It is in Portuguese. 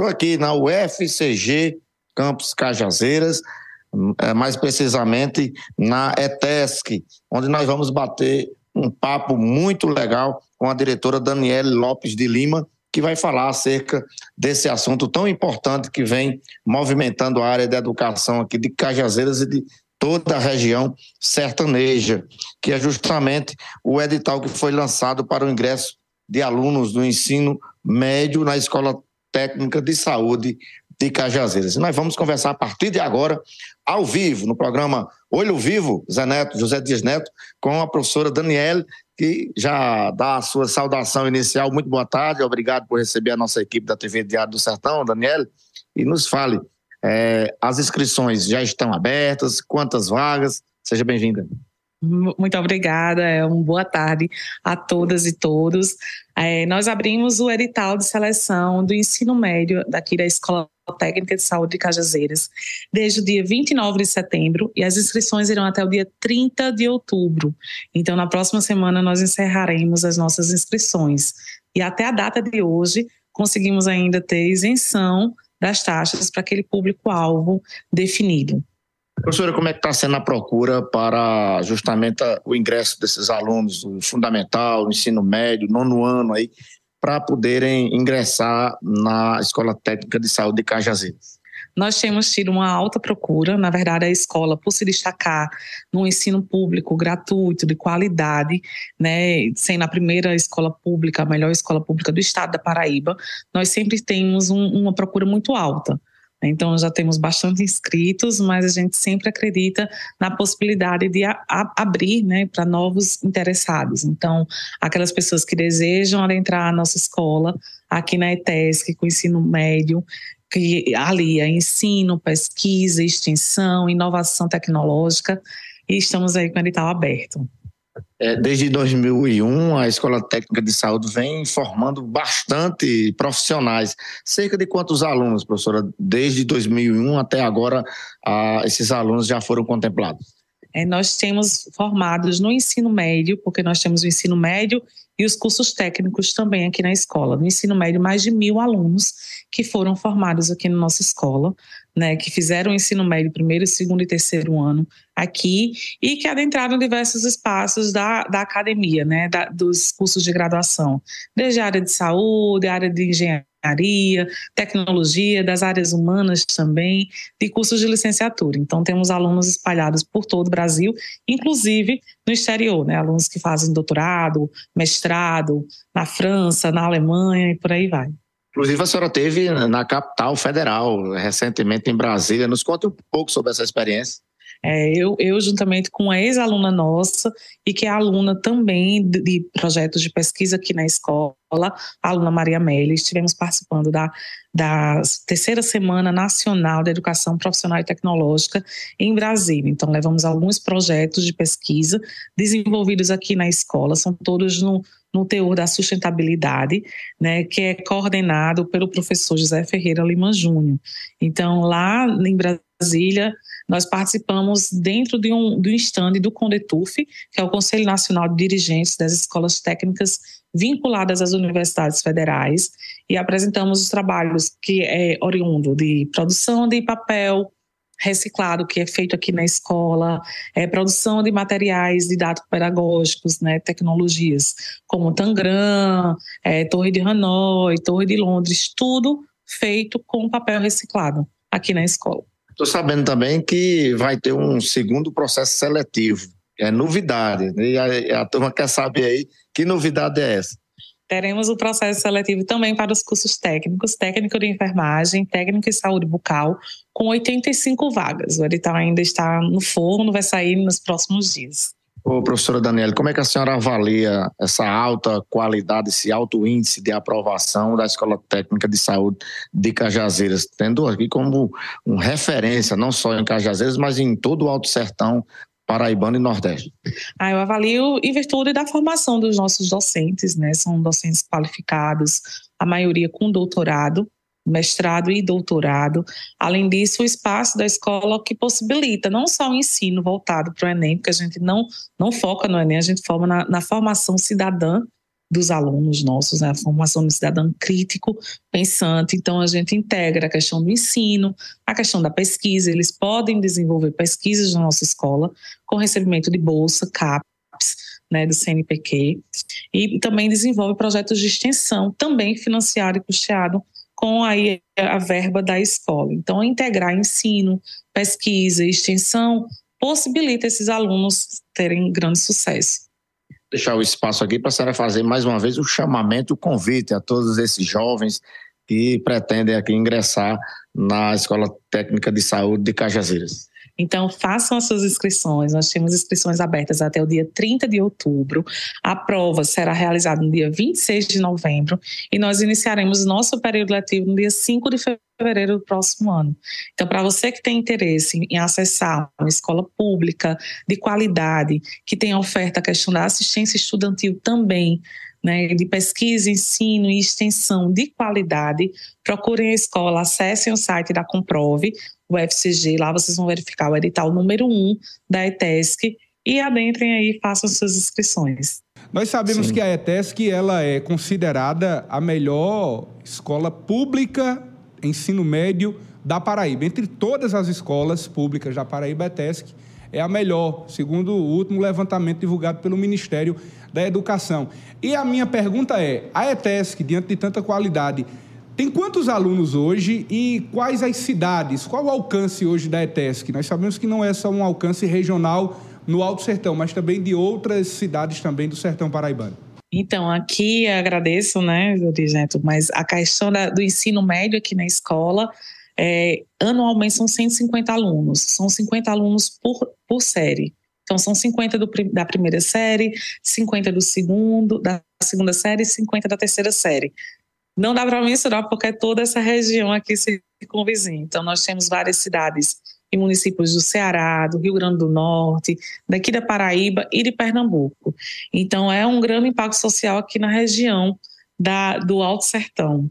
Estou aqui na UFCG, Campus Cajazeiras, é, mais precisamente na ETESC, onde nós vamos bater um papo muito legal com a diretora Daniele Lopes de Lima, que vai falar acerca desse assunto tão importante que vem movimentando a área da educação aqui de Cajazeiras e de toda a região sertaneja, que é justamente o edital que foi lançado para o ingresso de alunos do ensino médio na Escola Técnica de Saúde de Cajazeiras. Nós vamos conversar a partir de agora, ao vivo, no programa Olho Vivo, Zé Neto, José Dias Neto, com a professora Daniele, que já dá a sua saudação inicial. Muito boa tarde, obrigado por receber a nossa equipe da TV Diário do Sertão, Daniele, e nos fale é, as inscrições já estão abertas, quantas vagas? Seja bem-vinda. Muito obrigada, é uma boa tarde a todas e todos. É, nós abrimos o edital de seleção do ensino médio daqui da Escola Técnica de Saúde de Cajazeiras desde o dia 29 de setembro e as inscrições irão até o dia 30 de outubro. Então, na próxima semana, nós encerraremos as nossas inscrições. E até a data de hoje, conseguimos ainda ter isenção das taxas para aquele público-alvo definido. Professora, como é que está sendo a procura para justamente o ingresso desses alunos do fundamental, do ensino médio, nono ano aí, para poderem ingressar na Escola Técnica de Saúde de Cajazeiras? Nós temos tido uma alta procura, na verdade, a escola, por se destacar no ensino público gratuito, de qualidade, né, sendo a primeira escola pública, a melhor escola pública do estado da Paraíba, nós sempre temos um, uma procura muito alta. Então, já temos bastante inscritos, mas a gente sempre acredita na possibilidade de a, a, abrir né, para novos interessados. Então, aquelas pessoas que desejam adentrar a nossa escola, aqui na ETESC, com ensino médio, que alia ensino, pesquisa, extensão, inovação tecnológica, e estamos aí com o edital aberto. É, desde 2001, a Escola Técnica de Saúde vem formando bastante profissionais. Cerca de quantos alunos, professora? Desde 2001 até agora, esses alunos já foram contemplados? É, nós temos formados no ensino médio, porque nós temos o ensino médio e os cursos técnicos também aqui na escola. No ensino médio, mais de mil alunos que foram formados aqui na nossa escola, né, que fizeram o ensino médio primeiro, segundo e terceiro ano aqui e que adentraram diversos espaços da, da academia, né, da, dos cursos de graduação, desde a área de saúde, a área de engenharia, tecnologia, das áreas humanas também, de cursos de licenciatura. Então, temos alunos espalhados por todo o Brasil, inclusive no exterior, né? alunos que fazem doutorado, mestrado na França, na Alemanha e por aí vai. Inclusive, a senhora teve na capital federal, recentemente em Brasília. Nos conte um pouco sobre essa experiência. É, eu, eu, juntamente com uma ex-aluna nossa, e que é aluna também de, de, projetos de pesquisa aqui na escola, a aluna Maria Amélia, estivemos participando da, da terceira Semana Nacional de Educação Profissional e Tecnológica em Brasília. Então, levamos alguns projetos de pesquisa desenvolvidos aqui na escola, são todos no, no teor da sustentabilidade, né, que é coordenado pelo professor José Ferreira Lima Júnior. Então, lá em Brasília, nós participamos dentro de um, do stand do CONDETUF, que é o Conselho Nacional de Dirigentes das Escolas Técnicas vinculadas às universidades federais, e apresentamos os trabalhos que é oriundo de produção de papel, reciclado que é feito aqui na escola, é, produção de materiais didático-pedagógicos, né, tecnologias como Tangram, é, Torre de Hanoi, Torre de Londres, tudo feito com papel reciclado aqui na escola. Estou sabendo também que vai ter um segundo processo seletivo. É novidade. Né? E a, a turma quer saber aí que novidade é essa. Teremos o processo seletivo também para os cursos técnicos, técnico de enfermagem, técnico em saúde bucal, com 85 vagas. O edital ainda está no forno, vai sair nos próximos dias. Ô, professora Daniela, como é que a senhora avalia essa alta qualidade, esse alto índice de aprovação da Escola Técnica de Saúde de Cajazeiras, tendo aqui como uma referência, não só em Cajazeiras, mas em todo o Alto Sertão paraibano e nordeste? Ah, eu avalio em virtude da formação dos nossos docentes, né? São docentes qualificados, a maioria com doutorado, mestrado e doutorado. Além disso, o espaço da escola que possibilita não só o ensino voltado para o Enem, porque a gente não, não foca no Enem, a gente foca na, na formação cidadã dos alunos nossos, né, a formação do cidadão crítico, pensante. Então, a gente integra a questão do ensino, a questão da pesquisa. Eles podem desenvolver pesquisas na nossa escola com recebimento de bolsa, CAPES, né, do CNPq, e também desenvolve projetos de extensão, também financiado e custeado com aí a verba da escola. Então, integrar ensino, pesquisa e extensão possibilita esses alunos terem grande sucesso. Deixar o espaço aqui para a senhora fazer mais uma vez o chamamento, o convite a todos esses jovens que pretendem aqui ingressar na Escola Técnica de Saúde de Cajazeiras. Então, façam as suas inscrições. Nós temos inscrições abertas até o dia 30 de outubro. A prova será realizada no dia 26 de novembro e nós iniciaremos nosso período letivo no dia 5 de fevereiro do próximo ano. Então, para você que tem interesse em acessar uma escola pública de qualidade, que tem oferta a questão da assistência estudantil também, né, de pesquisa, ensino e extensão de qualidade, procurem a escola, acessem o site da Comprove, o FCG, lá vocês vão verificar o edital número 1 da ETESC e adentrem aí e façam suas inscrições. Nós sabemos Sim. que a ETESC ela é considerada a melhor escola pública ensino médio da Paraíba. Entre todas as escolas públicas da Paraíba, a ETESC é a melhor, segundo o último levantamento divulgado pelo Ministério da Educação. E a minha pergunta é: a ETESC, diante de tanta qualidade, tem quantos alunos hoje e quais as cidades? Qual o alcance hoje da ETESC? Nós sabemos que não é só um alcance regional no Alto Sertão, mas também de outras cidades também do Sertão Paraibano. Então, aqui agradeço, né, Dirigento, mas a questão da, do ensino médio aqui na escola, é, anualmente são 150 alunos, são 50 alunos por, por série. Então, são 50 do, da primeira série, 50 do segundo, da segunda série e 50 da terceira série. Não dá para mensurar porque é toda essa região aqui se convizinha. Então, nós temos várias cidades e municípios do Ceará, do Rio Grande do Norte, daqui da Paraíba e de Pernambuco. Então, é um grande impacto social aqui na região da, do Alto Sertão.